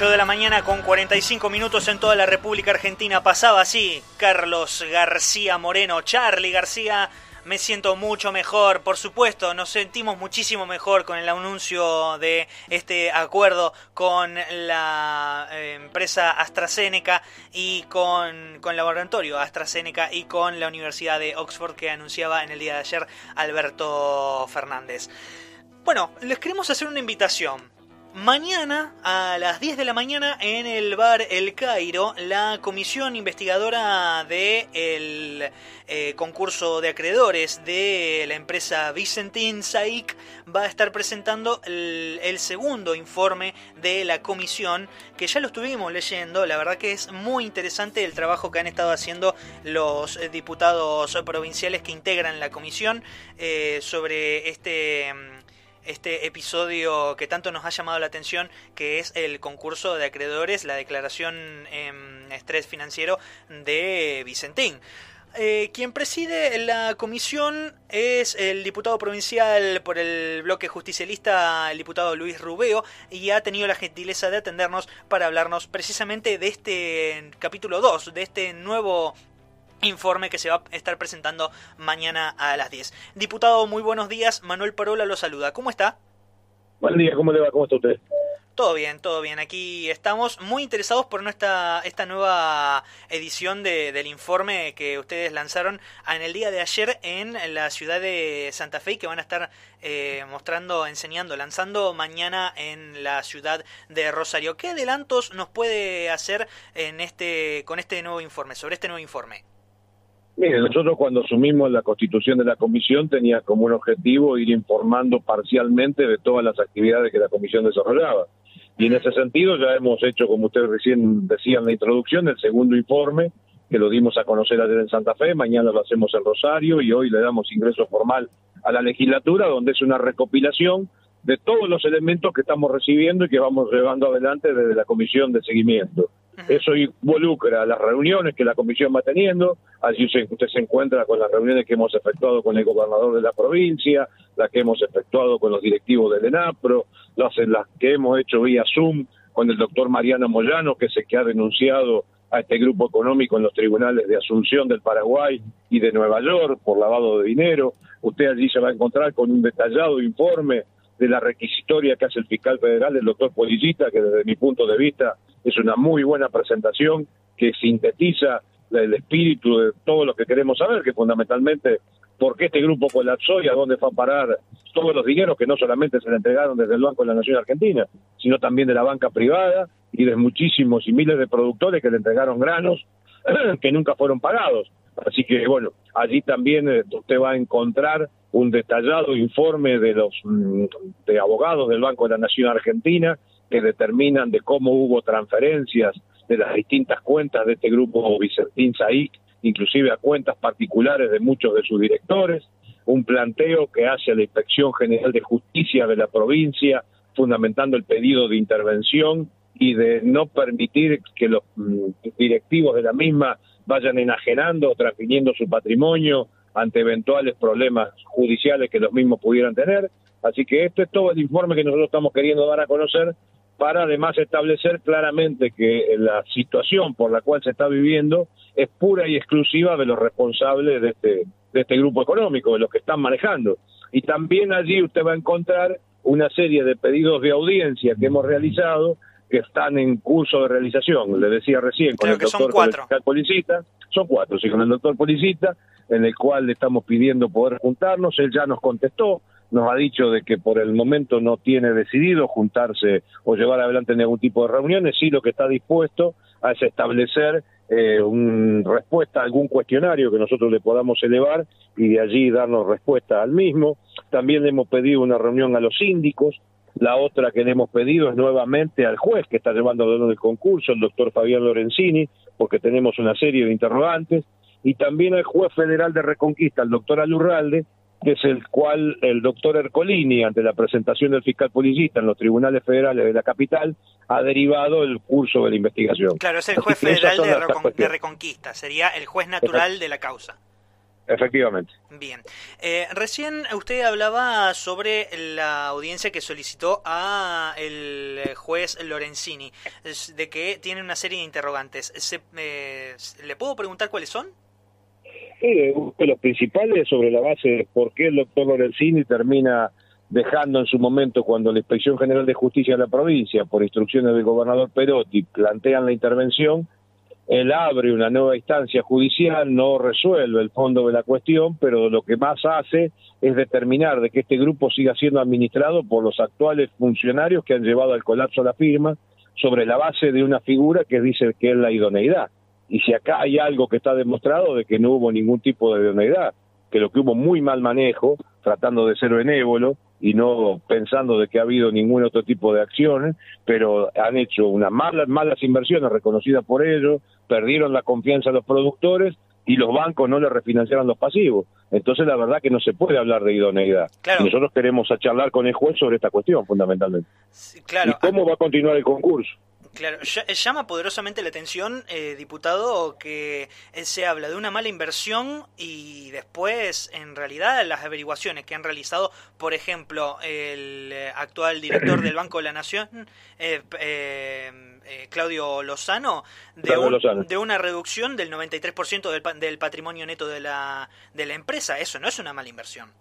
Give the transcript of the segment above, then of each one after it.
8 de la mañana con 45 minutos en toda la República Argentina. Pasaba así Carlos García Moreno, Charlie García. Me siento mucho mejor, por supuesto, nos sentimos muchísimo mejor con el anuncio de este acuerdo con la eh, empresa AstraZeneca y con, con el laboratorio AstraZeneca y con la Universidad de Oxford que anunciaba en el día de ayer Alberto Fernández. Bueno, les queremos hacer una invitación. Mañana a las 10 de la mañana en el bar El Cairo, la comisión investigadora del de eh, concurso de acreedores de la empresa Vicentin Saik va a estar presentando el, segundo informe de la comisión que ya lo estuvimos leyendo. La verdad que es muy interesante el trabajo que han estado haciendo los diputados provinciales que integran la comisión eh, sobre este este episodio que tanto nos ha llamado la atención, que es el concurso de acreedores, la declaración en estrés financiero de Vicentín. Eh, quien preside la comisión es el diputado provincial por el bloque justicialista, el diputado Luis Rubeo, y ha tenido la gentileza de atendernos para hablarnos precisamente de este capítulo 2, de este nuevo informe que se va a estar presentando mañana a las 10. Diputado, muy buenos días. Manuel Parola lo saluda. ¿Cómo está? Buen día, ¿cómo le va? ¿Cómo está usted? Todo bien, todo bien. Aquí estamos muy interesados por nuestra, esta nueva edición de, del informe que ustedes lanzaron en el día de ayer en la ciudad de Santa Fe y que van a estar eh, mostrando, enseñando, lanzando mañana en la ciudad de Rosario. ¿Qué adelantos nos puede hacer en este, con este nuevo informe, sobre este nuevo informe? Mire, nosotros cuando asumimos la constitución de la comisión tenía como un objetivo ir informando parcialmente de todas las actividades que la comisión desarrollaba. Y en ese sentido ya hemos hecho, como usted recién decía en la introducción, el segundo informe que lo dimos a conocer ayer en Santa Fe, mañana lo hacemos en Rosario y hoy le damos ingreso formal a la legislatura, donde es una recopilación de todos los elementos que estamos recibiendo y que vamos llevando adelante desde la comisión de seguimiento. Eso involucra las reuniones que la comisión va teniendo, allí usted se encuentra con las reuniones que hemos efectuado con el gobernador de la provincia, las que hemos efectuado con los directivos del ENAPRO, las, las que hemos hecho vía Zoom con el doctor Mariano Moyano, que se que ha denunciado a este grupo económico en los tribunales de Asunción del Paraguay y de Nueva York por lavado de dinero. Usted allí se va a encontrar con un detallado informe de la requisitoria que hace el fiscal federal, el doctor Policita, que desde mi punto de vista es una muy buena presentación que sintetiza el espíritu de todo lo que queremos saber, que fundamentalmente por qué este grupo colapsó y a dónde fue a parar todos los dineros que no solamente se le entregaron desde el Banco de la Nación Argentina, sino también de la banca privada y de muchísimos y miles de productores que le entregaron granos que nunca fueron pagados. Así que bueno, allí también eh, usted va a encontrar un detallado informe de los mm, de abogados del Banco de la Nación Argentina que determinan de cómo hubo transferencias de las distintas cuentas de este grupo Vicentín Saíc, inclusive a cuentas particulares de muchos de sus directores, un planteo que hace la Inspección General de Justicia de la provincia, fundamentando el pedido de intervención y de no permitir que los mm, directivos de la misma vayan enajenando o transfiriendo su patrimonio ante eventuales problemas judiciales que los mismos pudieran tener. Así que este es todo el informe que nosotros estamos queriendo dar a conocer para además establecer claramente que la situación por la cual se está viviendo es pura y exclusiva de los responsables de este, de este grupo económico, de los que están manejando. Y también allí usted va a encontrar una serie de pedidos de audiencia que hemos realizado que están en curso de realización. Le decía recién con el doctor Policita, son cuatro, sí, con el doctor Policita, en el cual le estamos pidiendo poder juntarnos. Él ya nos contestó, nos ha dicho de que por el momento no tiene decidido juntarse o llevar adelante ningún tipo de reuniones, sí lo que está dispuesto a es establecer eh, una respuesta a algún cuestionario que nosotros le podamos elevar y de allí darnos respuesta al mismo. También le hemos pedido una reunión a los síndicos. La otra que le hemos pedido es nuevamente al juez que está llevando el concurso, el doctor Fabián Lorenzini, porque tenemos una serie de interrogantes y también al juez federal de Reconquista, el doctor Alurralde, que es el cual el doctor Ercolini, ante la presentación del fiscal policista en los tribunales federales de la capital, ha derivado el curso de la investigación. Claro, es el juez federal de, Reconquista, sería el juez natural de la causa. Efectivamente. Bien. Eh, recién usted hablaba sobre la audiencia que solicitó a el juez Lorenzini, de que tiene una serie de interrogantes. Eh, ¿Le puedo preguntar cuáles son? Sí, uno de los principales sobre la base de por qué el doctor Lorenzini termina dejando en su momento cuando la Inspección General de Justicia de la provincia, por instrucciones del gobernador Perotti, plantean la intervención, él abre una nueva instancia judicial, no resuelve el fondo de la cuestión, pero lo que más hace es determinar de que este grupo siga siendo administrado por los actuales funcionarios que han llevado al colapso a la firma sobre la base de una figura que dice que es la idoneidad. Y si acá hay algo que está demostrado de que no hubo ningún tipo de idoneidad, que lo que hubo muy mal manejo, tratando de ser benévolo, y no pensando de que ha habido ningún otro tipo de acciones, pero han hecho unas malas, malas inversiones reconocidas por ellos, perdieron la confianza de los productores y los bancos no le refinanciaron los pasivos. Entonces la verdad que no se puede hablar de idoneidad. Y nosotros queremos charlar con el juez sobre esta cuestión fundamentalmente. claro. ¿Y cómo va a continuar el concurso? Claro, eh, llama poderosamente la atención, eh, diputado, que eh, se habla de una mala inversión y después, en realidad, las averiguaciones que han realizado, por ejemplo, el actual director del Banco de la Nación, Claudio Lozano, de, de, una reducción del 93% del, del patrimonio neto de la, de la empresa. Eso no es una mala inversión.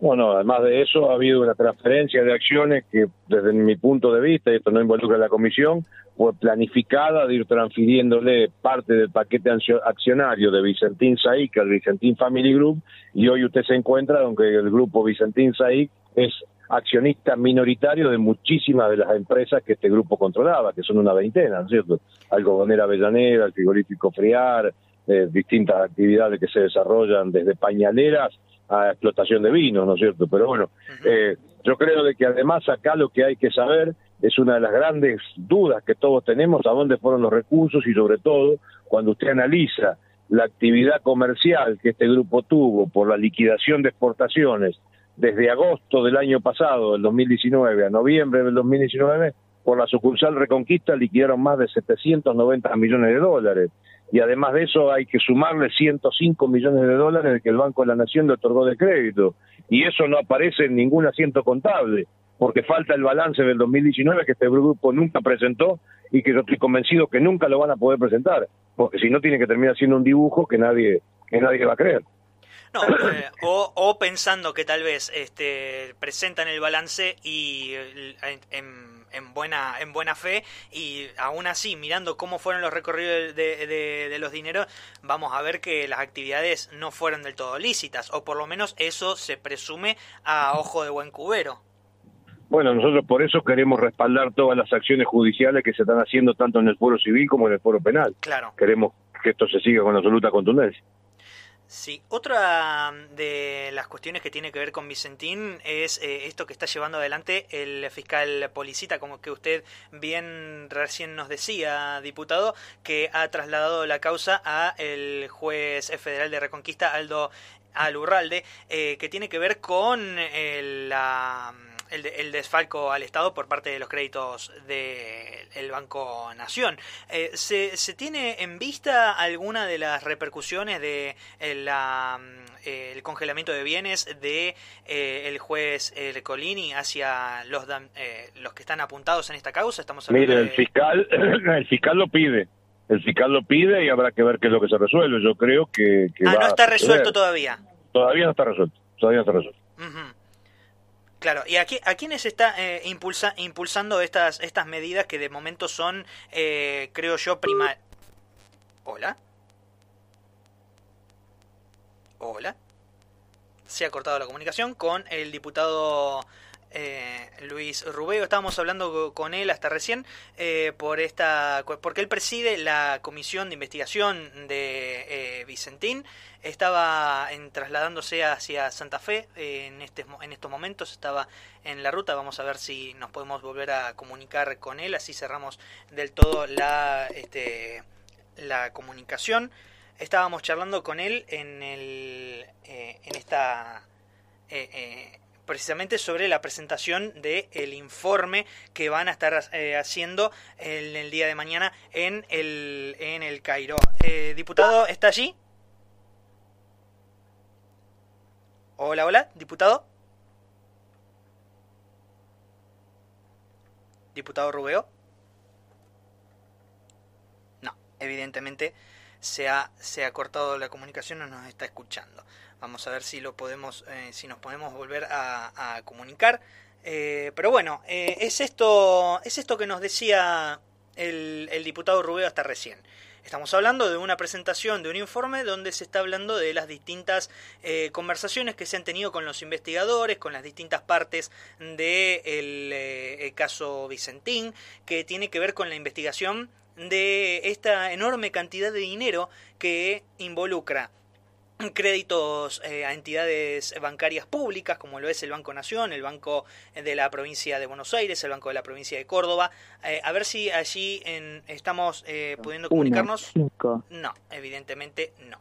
Bueno, además de eso, ha habido una transferencia de acciones que, desde mi punto de vista, y esto no involucra a la comisión, fue planificada de ir transfiriéndole parte del paquete accionario de Vicentín Saic al Vicentín Family Group, y hoy usted se encuentra, aunque el grupo Vicentín Saic es accionista minoritario de muchísimas de las empresas que este grupo controlaba, que son una veintena, ¿no es cierto? Algodonera Avellaneda, el frigorífico Friar, eh, distintas actividades que se desarrollan desde pañaleras a explotación de vinos, ¿no es cierto? Pero bueno, eh, yo creo de que además acá lo que hay que saber es una de las grandes dudas que todos tenemos, a dónde fueron los recursos y sobre todo cuando usted analiza la actividad comercial que este grupo tuvo por la liquidación de exportaciones desde agosto del año pasado, del 2019, a noviembre del 2019, por la sucursal Reconquista liquidaron más de 790 millones de dólares y además de eso hay que sumarle 105 millones de dólares que el Banco de la Nación le otorgó de crédito y eso no aparece en ningún asiento contable porque falta el balance del 2019 que este grupo nunca presentó y que yo estoy convencido que nunca lo van a poder presentar porque si no tiene que terminar siendo un dibujo que nadie que nadie va a creer. No, eh, o, pensando que tal vez este, presentan el balance y eh, en en buena, en buena fe y aún así, mirando cómo fueron los recorridos de, de, los dineros, vamos a ver que las actividades no fueron del todo lícitas, o por lo menos eso se presume a ojo de buen cubero. Bueno, nosotros por eso queremos respaldar todas las acciones judiciales que se están haciendo tanto en el foro civil como en el foro penal. Claro. Queremos que esto se siga con absoluta contundencia. Sí, otra de las cuestiones que tiene que ver con Vicentín es eh, esto que está llevando adelante el fiscal Policita, como que usted bien recién nos decía, diputado, que ha trasladado la causa a el juez federal de Reconquista, Aldo Alurralde, eh, que tiene que ver con eh, la el, desfalco al Estado por parte de los créditos del Banco Nación. Eh, ¿se, ¿se, tiene en vista alguna de las repercusiones de eh, la, eh, el congelamiento de bienes de el juez Colini hacia los, los que están apuntados en esta causa? Estamos Mire, el fiscal, el fiscal lo pide. El fiscal lo pide y habrá que ver qué es lo que se resuelve. Yo creo que... ah, no está resuelto todavía. Todavía no está resuelto. Todavía no está resuelto. Claro, ¿y aquí, a quiénes está eh, impulsa, impulsando estas, estas medidas que de momento son, eh, creo yo, prima... Hola. Hola. Se ha cortado la comunicación con el diputado eh, Luis Rubeo. Estábamos hablando con él hasta recién eh, por esta, porque él preside la comisión de investigación de eh, Vicentín. Estaba en, trasladándose hacia Santa Fe en, este, en estos momentos. Estaba en la ruta. Vamos a ver si nos podemos volver a comunicar con él. Así cerramos del todo la, este, la comunicación. Estábamos charlando con él en, el, en esta precisamente sobre la presentación del el informe que van a estar eh, haciendo en el día de mañana en el, en el Cairo. Eh, diputado, ¿está allí? Hola, hola, diputado. Diputado Rubeo. No, evidentemente se ha, se ha cortado la comunicación, no nos está escuchando. Vamos a ver si lo podemos, eh, si nos podemos volver a, comunicar. Eh, pero bueno, eh, es esto, es esto que nos decía el, el diputado Rubeo hasta recién. Estamos hablando de una presentación de un informe donde se está hablando de las distintas conversaciones que se han tenido con los investigadores, con las distintas partes del caso Vicentín, que tiene que ver con la investigación de esta enorme cantidad de dinero que involucra créditos eh, a entidades bancarias públicas, como lo es el Banco Nación, el Banco de la provincia de Buenos Aires, el Banco de la provincia de Córdoba. Eh, a ver si allí en, estamos eh, pudiendo comunicarnos. No, evidentemente no.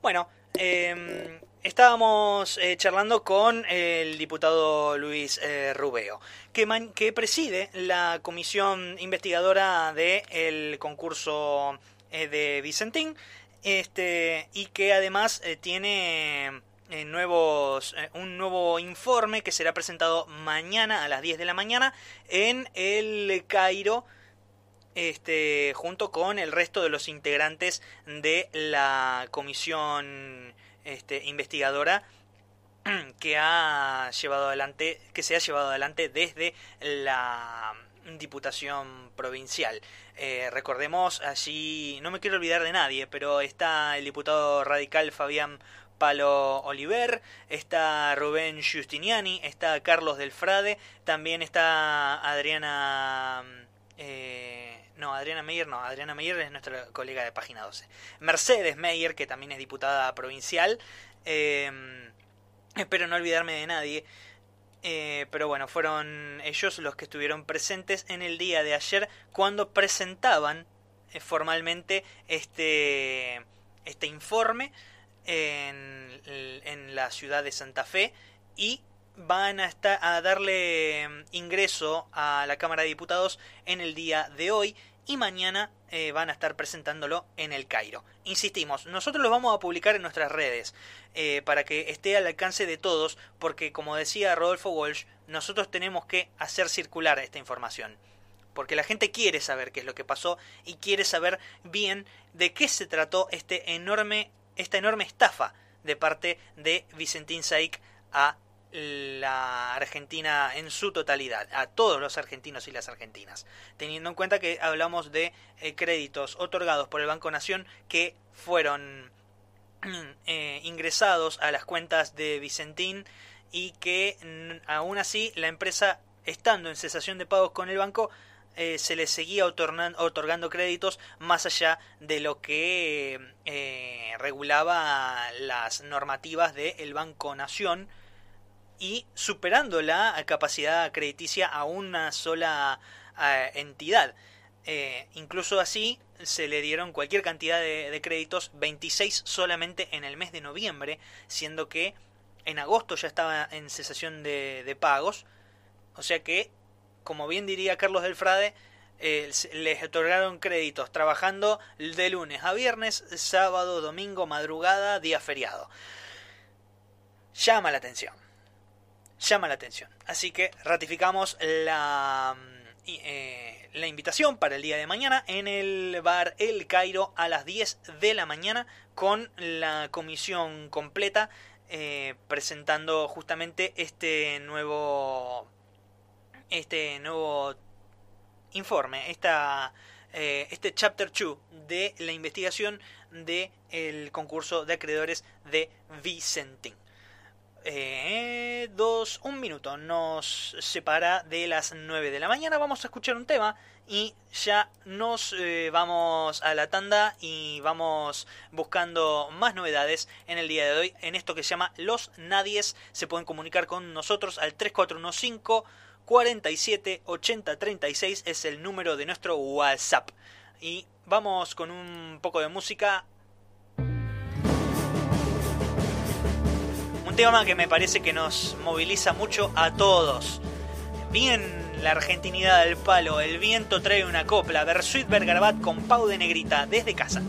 Bueno, em, estábamos charlando con el diputado Luis Rubeo, que, que preside la comisión investigadora del concurso de Vicentín este, y que además eh, tiene eh, nuevos, eh, un nuevo informe que será presentado mañana a las 10 de la mañana en el Cairo este, junto con el resto de los integrantes de la comisión este, investigadora que ha llevado adelante que se ha llevado adelante desde la diputación provincial. Eh, recordemos allí, no me quiero olvidar de nadie, pero está el diputado radical Fabián Palo Oliver, está Rubén Giustiniani, está Carlos Delfrade, también está Adriana... Eh, no, Adriana Meyer no, Adriana Meyer es nuestra colega de Página 12. Mercedes Meyer, que también es diputada provincial. Eh, espero no olvidarme de nadie. Eh, pero bueno, fueron ellos los que estuvieron presentes en el día de ayer cuando presentaban eh, formalmente este, este informe en, en, la ciudad de Santa Fe y van a, estar, a darle mm, ingreso a la Cámara de Diputados en el día de hoy y mañana eh, van a estar presentándolo en el Cairo. Insistimos, nosotros lo vamos a publicar en nuestras redes eh, para que esté al alcance de todos, porque como decía Rodolfo Walsh, nosotros tenemos que hacer circular esta información. Porque la gente quiere saber qué es lo que pasó y quiere saber bien de qué se trató este enorme, esta enorme estafa de parte de Vicentín Saik a la Argentina en su totalidad, a todos los argentinos y las argentinas, teniendo en cuenta que hablamos de eh, créditos otorgados por el Banco Nación que fueron eh, ingresados a las cuentas de Vicentín y que aún así la empresa, estando en cesación de pagos con el banco, eh, se le seguía otorgando créditos más allá de lo que regulaba las normativas del Banco Nación y superando la capacidad crediticia a una sola eh, entidad. Eh, incluso así se le dieron cualquier cantidad de, créditos, 26 solamente en el mes de noviembre, siendo que en agosto ya estaba en cesación de, pagos. O sea que, como bien diría Carlos Delfrade, eh, les otorgaron créditos trabajando de lunes a viernes, sábado, domingo, madrugada, día feriado. Llama la atención llama la atención. Así que ratificamos la, eh, la invitación para el día de mañana en el bar El Cairo a las 10 de la mañana con la comisión completa eh, presentando justamente este nuevo este nuevo informe, esta, eh, este chapter 2 de la investigación del el concurso de acreedores de Vicentín eh, dos, un minuto nos separa de las 9 de la mañana. Vamos a escuchar un tema y ya nos eh, vamos a la tanda y vamos buscando más novedades en el día de hoy en esto que se llama Los Nadies. Se pueden comunicar con nosotros al 3415 47 80 36 es el número de nuestro WhatsApp. Y vamos con un poco de música tema que me parece que nos moviliza mucho a todos. Bien la argentinidad del palo, el viento trae una copla, Versuit Bergarabat con Pau de Negrita desde casa.